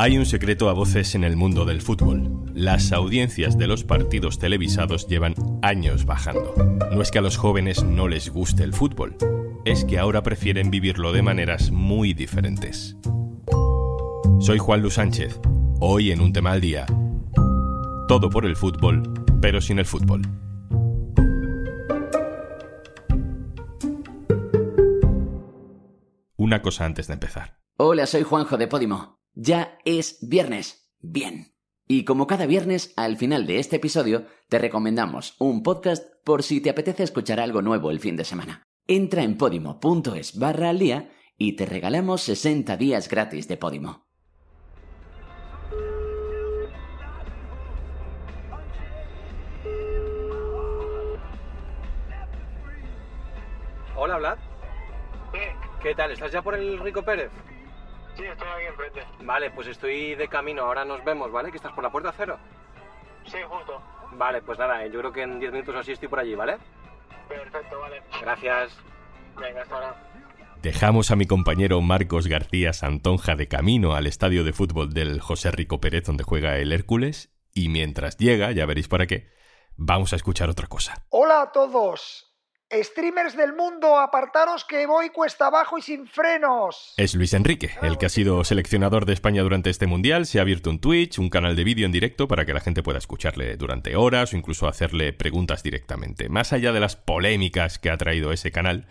Hay un secreto a voces en el mundo del fútbol. Las audiencias de los partidos televisados llevan años bajando. No es que a los jóvenes no les guste el fútbol, es que ahora prefieren vivirlo de maneras muy diferentes. Soy Juan Luis Sánchez, hoy en un tema al día. Todo por el fútbol, pero sin el fútbol. Una cosa antes de empezar. Hola, soy Juanjo de Podimo. Ya es viernes. Bien. Y como cada viernes, al final de este episodio, te recomendamos un podcast por si te apetece escuchar algo nuevo el fin de semana. Entra en podimo.es barra al día y te regalamos 60 días gratis de Podimo. Hola, Vlad. ¿Qué tal? ¿Estás ya por el Rico Pérez? Sí, estoy aquí enfrente. Vale, pues estoy de camino, ahora nos vemos, ¿vale? Que estás por la puerta cero. Sí, justo. Vale, pues nada, yo creo que en 10 minutos así estoy por allí, ¿vale? Perfecto, vale. Gracias. Venga, hasta ahora. Dejamos a mi compañero Marcos García Santonja de camino al estadio de fútbol del José Rico Pérez donde juega el Hércules y mientras llega, ya veréis para qué, vamos a escuchar otra cosa. Hola a todos. Streamers del mundo, apartaros que voy cuesta abajo y sin frenos. Es Luis Enrique, el que ha sido seleccionador de España durante este mundial. Se ha abierto un Twitch, un canal de vídeo en directo para que la gente pueda escucharle durante horas o incluso hacerle preguntas directamente. Más allá de las polémicas que ha traído ese canal,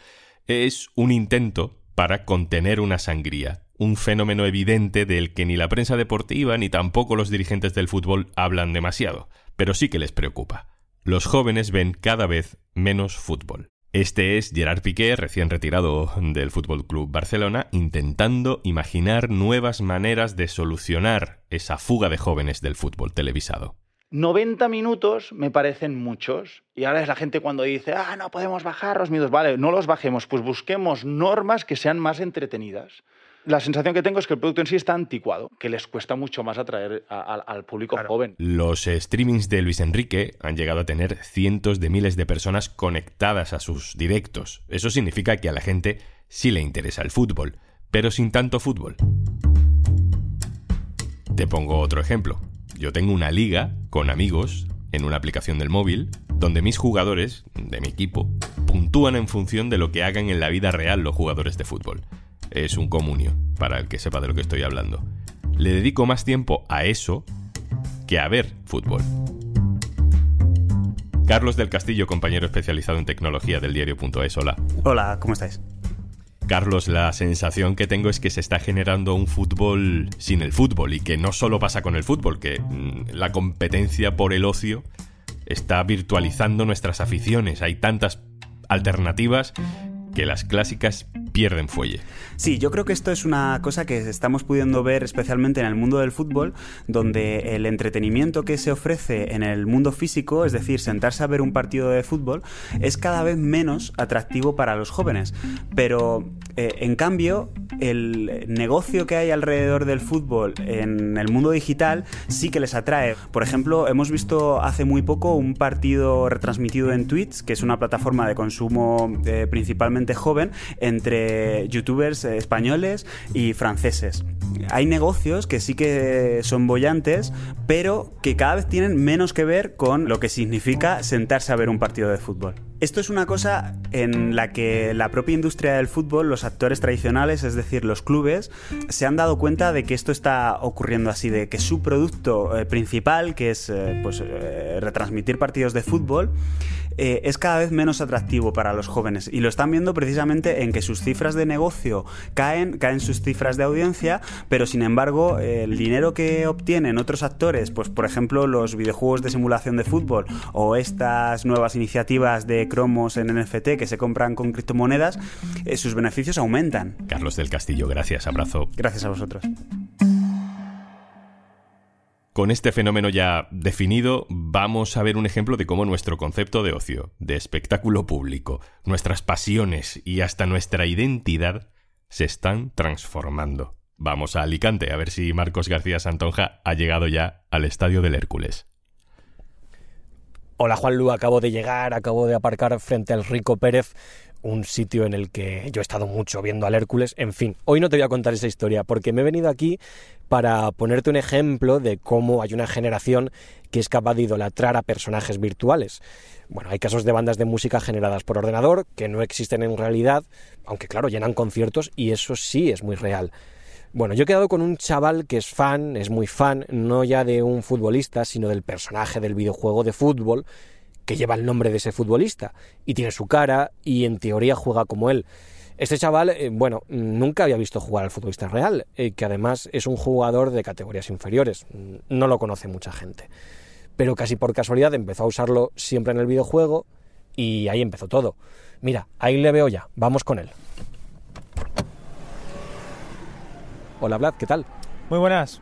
es un intento para contener una sangría, un fenómeno evidente del que ni la prensa deportiva ni tampoco los dirigentes del fútbol hablan demasiado, pero sí que les preocupa los jóvenes ven cada vez menos fútbol. Este es Gerard Piqué, recién retirado del Fútbol Club Barcelona, intentando imaginar nuevas maneras de solucionar esa fuga de jóvenes del fútbol televisado. 90 minutos me parecen muchos. Y ahora es la gente cuando dice, ah, no podemos bajar los miedos. Vale, no los bajemos, pues busquemos normas que sean más entretenidas la sensación que tengo es que el producto en sí está anticuado, que les cuesta mucho más atraer al público joven. Los streamings de Luis Enrique han llegado a tener cientos de miles de personas conectadas a sus directos. Eso significa que a la gente sí le interesa el fútbol, pero sin tanto fútbol. Te pongo otro ejemplo. Yo tengo una liga con amigos en una aplicación del móvil donde mis jugadores, de mi equipo, puntúan en función de lo que hagan en la vida real los jugadores de fútbol es un comunio, para el que sepa de lo que estoy hablando. Le dedico más tiempo a eso que a ver fútbol. Carlos del Castillo, compañero especializado en tecnología del diario.es, hola. Hola, ¿cómo estáis? Carlos, la sensación que tengo es que se está generando un fútbol sin el fútbol y que no solo pasa con el fútbol, que mm, la competencia por el ocio está virtualizando nuestras aficiones. Hay tantas alternativas que las clásicas pierden fuelle. Sí, yo creo que esto es una cosa que estamos pudiendo ver especialmente en el mundo del fútbol, donde el entretenimiento que se ofrece en el mundo físico, es decir, sentarse a ver un partido de fútbol, es cada vez menos atractivo para los jóvenes. Pero, eh, en cambio, el negocio que hay alrededor del fútbol en el mundo digital sí que les atrae. Por ejemplo, hemos visto hace muy poco un partido retransmitido en Twitch, que es una plataforma de consumo eh, principalmente joven, entre youtubers españoles y franceses. Hay negocios que sí que son bollantes, pero que cada vez tienen menos que ver con lo que significa sentarse a ver un partido de fútbol. Esto es una cosa en la que la propia industria del fútbol, los actores tradicionales, es decir, los clubes, se han dado cuenta de que esto está ocurriendo así, de que su producto eh, principal, que es eh, pues, eh, retransmitir partidos de fútbol, es cada vez menos atractivo para los jóvenes. Y lo están viendo precisamente en que sus cifras de negocio caen, caen sus cifras de audiencia, pero sin embargo, el dinero que obtienen otros actores, pues por ejemplo los videojuegos de simulación de fútbol o estas nuevas iniciativas de cromos en NFT que se compran con criptomonedas, eh, sus beneficios aumentan. Carlos del Castillo, gracias, abrazo. Gracias a vosotros. Con este fenómeno ya definido, vamos a ver un ejemplo de cómo nuestro concepto de ocio, de espectáculo público, nuestras pasiones y hasta nuestra identidad se están transformando. Vamos a Alicante a ver si Marcos García Santonja ha llegado ya al estadio del Hércules. Hola Juanlu, acabo de llegar, acabo de aparcar frente al Rico Pérez. un sitio en el que yo he estado mucho viendo al Hércules. En fin, hoy no te voy a contar esa historia porque me he venido aquí para ponerte un ejemplo de cómo hay una generación que es capaz de idolatrar a personajes virtuales. Bueno, hay casos de bandas de música generadas por ordenador que no existen en realidad, aunque claro, llenan conciertos y eso sí es muy real. Bueno, yo he quedado con un chaval que es fan, es muy fan, no ya de un futbolista, sino del personaje del videojuego de fútbol que lleva el nombre de ese futbolista y tiene su cara y en teoría juega como él. Este chaval, eh, bueno, nunca había visto jugar al futbolista real, eh, que además es un jugador de categorías inferiores, no lo conoce mucha gente. Pero casi por casualidad empezó a usarlo siempre en el videojuego y ahí empezó todo. Mira, ahí le veo ya, vamos con él. Hola Vlad, ¿qué tal? Muy buenas.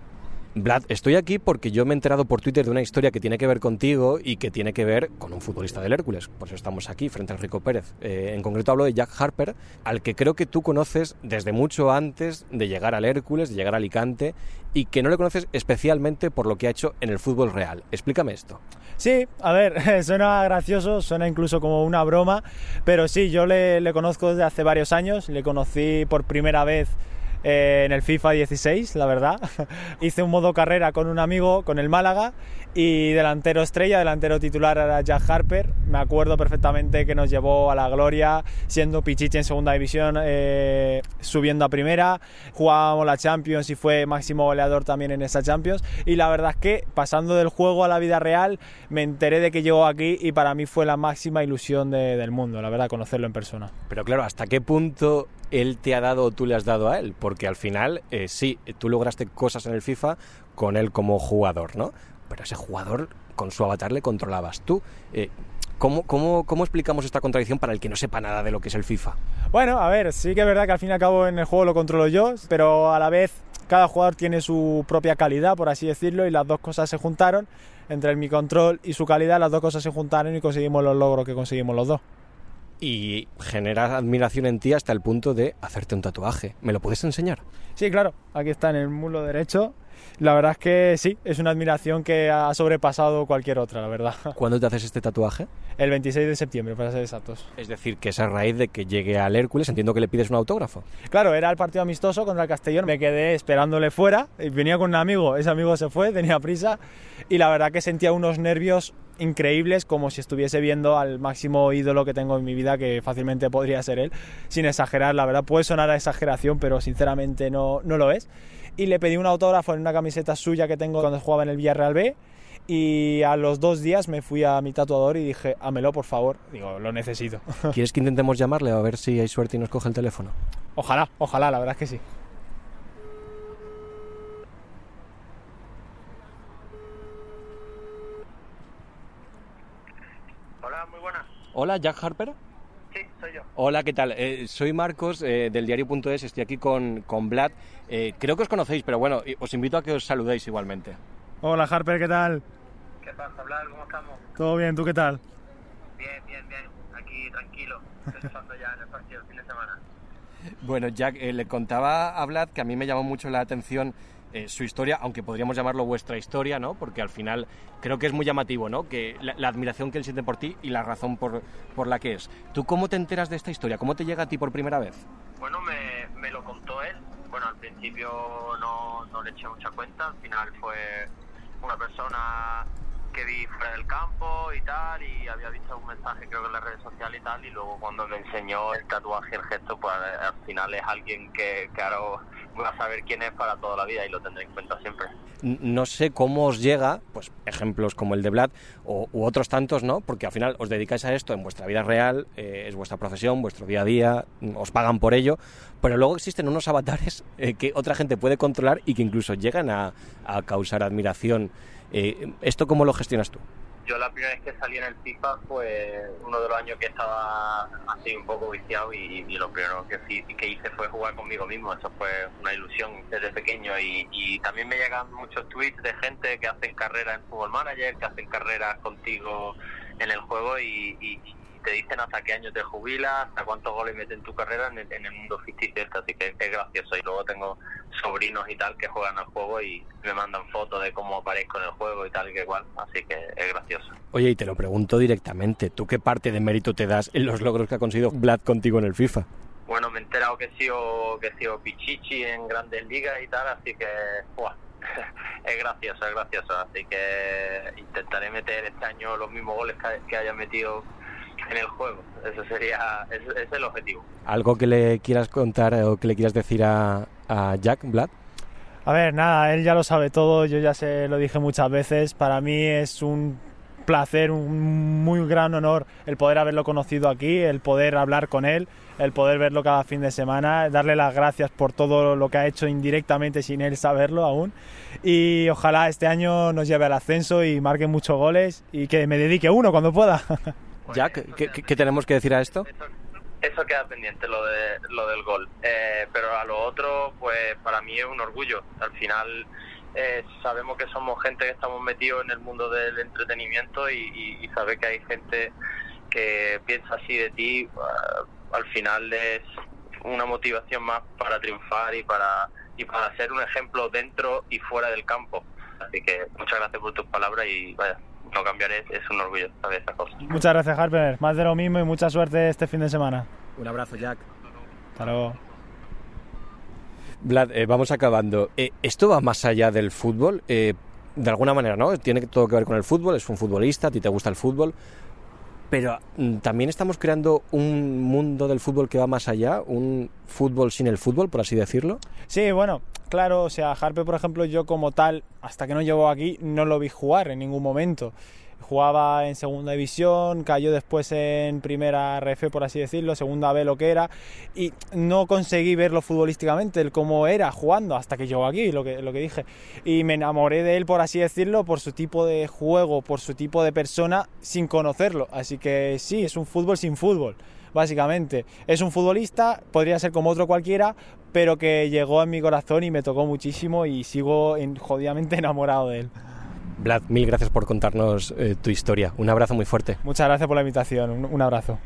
Vlad, estoy aquí porque yo me he enterado por Twitter de una historia que tiene que ver contigo y que tiene que ver con un futbolista del Hércules. Por eso estamos aquí, frente a Rico Pérez. Eh, en concreto hablo de Jack Harper, al que creo que tú conoces desde mucho antes de llegar al Hércules, de llegar a Alicante, y que no le conoces especialmente por lo que ha hecho en el fútbol real. Explícame esto. Sí, a ver, suena gracioso, suena incluso como una broma, pero sí, yo le, le conozco desde hace varios años, le conocí por primera vez eh, en el FIFA 16, la verdad. Hice un modo carrera con un amigo, con el Málaga, y delantero estrella, delantero titular era Jack Harper. Me acuerdo perfectamente que nos llevó a la gloria, siendo Pichichi en segunda división, eh, subiendo a primera. Jugábamos la Champions y fue máximo goleador también en esa Champions. Y la verdad es que pasando del juego a la vida real, me enteré de que llegó aquí y para mí fue la máxima ilusión del mundo, la verdad, conocerlo en persona. Pero claro, ¿hasta qué punto él te ha dado o tú le has dado a él, porque al final eh, sí, tú lograste cosas en el FIFA con él como jugador, ¿no? Pero ese jugador con su avatar le controlabas tú. Eh, ¿cómo, cómo, cómo explicamos esta contradicción para el que no sepa nada de lo que es el FIFA? Bueno, a ver, sí que es verdad que al fin y al cabo en el juego lo controlo yo, pero a la vez cada jugador tiene su propia calidad, por así decirlo, y las dos cosas se juntaron. Entre mi control y su calidad, las dos cosas se juntaron y conseguimos los logros que conseguimos los dos y genera admiración en ti hasta el punto de hacerte un tatuaje. ¿Me lo puedes enseñar? Sí, claro, aquí está en el muslo derecho. La verdad es que sí, es una admiración que ha sobrepasado cualquier otra, la verdad. ¿Cuándo te haces este tatuaje? El 26 de septiembre, para ser exactos. Es decir, que es a raíz de que llegue al Hércules, entiendo que le pides un autógrafo. Claro, era el partido amistoso contra el Castellón, me quedé esperándole fuera, y venía con un amigo, ese amigo se fue, tenía prisa, y la verdad que sentía unos nervios increíbles, como si estuviese viendo al máximo ídolo que tengo en mi vida, que fácilmente podría ser él, sin exagerar, la verdad puede sonar a exageración, pero sinceramente no, no lo es. Y le pedí un autógrafo en una camiseta suya que tengo cuando jugaba en el Villarreal B. Y a los dos días me fui a mi tatuador y dije, hámelo por favor. Digo, lo necesito. ¿Quieres que intentemos llamarle a ver si hay suerte y nos coge el teléfono? Ojalá, ojalá, la verdad es que sí. Hola, Jack Harper. Sí, soy yo. Hola, ¿qué tal? Eh, soy Marcos eh, del diario.es, estoy aquí con, con Vlad. Eh, creo que os conocéis, pero bueno, os invito a que os saludéis igualmente. Hola, Harper, ¿qué tal? ¿Qué pasa, Vlad? ¿Cómo estamos? Todo bien, ¿tú qué tal? Bien, bien, bien. Aquí tranquilo, pensando ya en el partido el fin de semana. Bueno, Jack, le contaba a Vlad que a mí me llamó mucho la atención eh, su historia, aunque podríamos llamarlo vuestra historia, ¿no? Porque al final creo que es muy llamativo, ¿no? Que la, admiración que él siente por ti y la razón por, por, la que es. ¿Tú cómo te enteras de esta historia? ¿Cómo te llega a ti por primera vez? Bueno, me, me lo contó él. Bueno, al principio no, no le eché mucha cuenta, al final fue una persona que vi fuera del campo y tal, y había visto un mensaje creo que en las redes sociales y tal, y luego cuando me enseñó el tatuaje, el gesto, pues al final es alguien que, claro, voy a saber quién es para toda la vida y lo tendré en cuenta siempre. No sé cómo os llega, pues ejemplos como el de Vlad o, u otros tantos, ¿no? Porque al final os dedicáis a esto en vuestra vida real, eh, es vuestra profesión, vuestro día a día, os pagan por ello, pero luego existen unos avatares eh, que otra gente puede controlar y que incluso llegan a, a causar admiración eh, ¿Esto cómo lo gestionas tú? Yo la primera vez que salí en el FIFA fue uno de los años que estaba así un poco viciado y, lo primero que, hice fue jugar conmigo mismo. Eso fue una ilusión desde pequeño y, también me llegan muchos tweets de gente que hacen carreras en Fútbol Manager, que hacen carreras contigo en el juego y, te dicen hasta qué año te jubilas, hasta cuántos goles metes en tu carrera en el, mundo ficticio este, así que es gracioso. Y luego tengo sobrinos y tal que juegan al juego y me mandan fotos de cómo aparezco en el juego y tal y que igual, así que es gracioso. Oye, y te lo pregunto directamente, ¿tú qué parte de mérito te das en los logros que ha conseguido Vlad contigo en el FIFA? Bueno, me he enterado que he sido, que he sido pichichi en grandes ligas y tal, así que buah, es gracioso, es gracioso. Así que intentaré meter este año los mismos goles que, que haya metido en el juego. Eso sería, ese ese es el objetivo. ¿Algo que le quieras contar o que le quieras decir a, a Jack, Vlad? A ver, nada, él ya lo sabe todo, yo ya se lo dije muchas veces. Para mí es un placer, un muy gran honor el poder haberlo conocido aquí, el poder hablar con él, el poder verlo cada fin de semana, darle las gracias por todo lo que ha hecho indirectamente sin él saberlo aún. Y ojalá este año nos lleve al ascenso y marque muchos goles y que me dedique uno cuando pueda. Jack, ¿qué, qué- tenemos que decir a esto? Eso, queda pendiente, lo, de, lo del gol. Eh, pero a lo otro, pues para mí es un orgullo. Al final eh, sabemos que somos gente que estamos metidos en el mundo del entretenimiento y, y, y saber que hay gente que piensa así de ti, eh, al final es una motivación más para triunfar y para, y para ser un ejemplo dentro y fuera del campo. Así que muchas gracias por tus palabras y vaya, no cambiaré, es un orgullo saber esas cosas. Muchas gracias, Harper. Más de lo mismo y mucha suerte este fin de semana. Un abrazo, Jack. Hasta luego. Vlad, eh, vamos acabando. Eh, ¿Esto va más allá del fútbol? Eh, de alguna manera, ¿no? Tiene todo que ver con el fútbol, es un futbolista, a ti te gusta el fútbol. Pero mm, también estamos creando un mundo del fútbol que va más allá, un fútbol sin el fútbol, por así decirlo. Sí, bueno, claro, o sea, Harpe, por ejemplo, yo como tal, hasta que no llegó aquí, no lo vi jugar en ningún momento. Jugaba en segunda división, cayó después en primera RF, por así decirlo, segunda B lo que era, y no conseguí verlo futbolísticamente, el cómo era jugando, hasta que llegó aquí, lo que, lo que dije. Y me enamoré de él, por así decirlo, por su tipo de juego, por su tipo de persona, sin conocerlo. Así que sí, es un fútbol sin fútbol básicamente. Es un futbolista, podría ser como otro cualquiera, pero que llegó en mi corazón y me tocó muchísimo y sigo en- jodidamente enamorado de él. Vlad, mil gracias por contarnos eh, tu historia. Un abrazo muy fuerte. Muchas gracias por la invitación, un, un abrazo.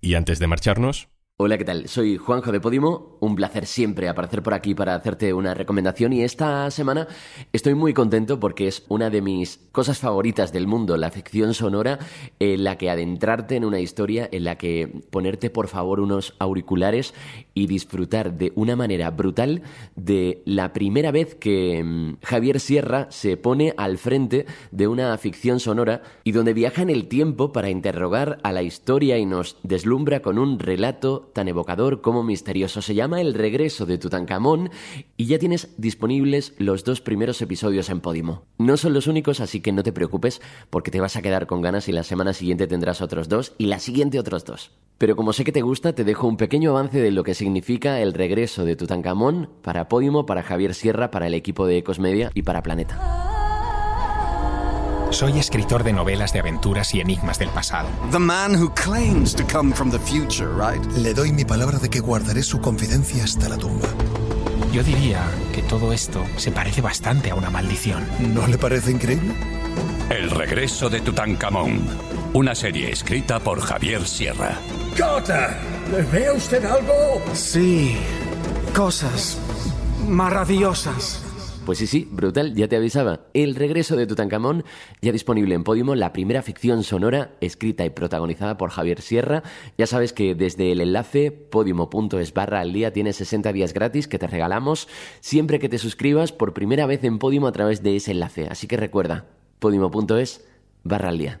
Y antes de marcharnos, Hola, ¿qué tal? Soy Juanjo de Podimo. Un placer siempre aparecer por aquí para hacerte una recomendación y esta semana estoy muy contento porque es una de mis cosas favoritas del mundo, la ficción sonora, en la que adentrarte en una historia, en la que ponerte por favor unos auriculares y disfrutar de una manera brutal de la primera vez que mm, Javier Sierra se pone al frente de una ficción sonora y donde viaja en el tiempo para interrogar a la historia y nos deslumbra con un relato tan evocador como misterioso. Se llama El regreso de Tutankamón y ya tienes disponibles los dos primeros episodios en Podimo. No son los únicos, así que no te preocupes porque te vas a quedar con ganas y la semana siguiente tendrás otros dos y la siguiente otros dos. Pero como sé que te gusta, te dejo un pequeño avance de lo que significa el regreso de Tutankamón para Podimo, para Javier Sierra, para el equipo de Ecos Media y para Planeta. Soy escritor de novelas de aventuras y enigmas del pasado. The man who claims to come from the future, right? Le doy mi palabra de que guardaré su confidencia hasta la tumba. Yo diría que todo esto se parece bastante a una maldición. ¿No le parece increíble? El regreso de Tutankamón. Una serie escrita por Javier Sierra. ¡Cota! ¿Ve usted algo? Sí, cosas maravillosas. Pues sí, sí, brutal, ya te avisaba. El regreso de Tutankamón, ya disponible en Podimo, la primera ficción sonora escrita y protagonizada por Javier Sierra. Ya sabes que desde el enlace podimo.es barra al día tienes 60 días gratis que te regalamos siempre que te suscribas por primera vez en Podimo a través de ese enlace. Así que recuerda, podimo.es barra al día.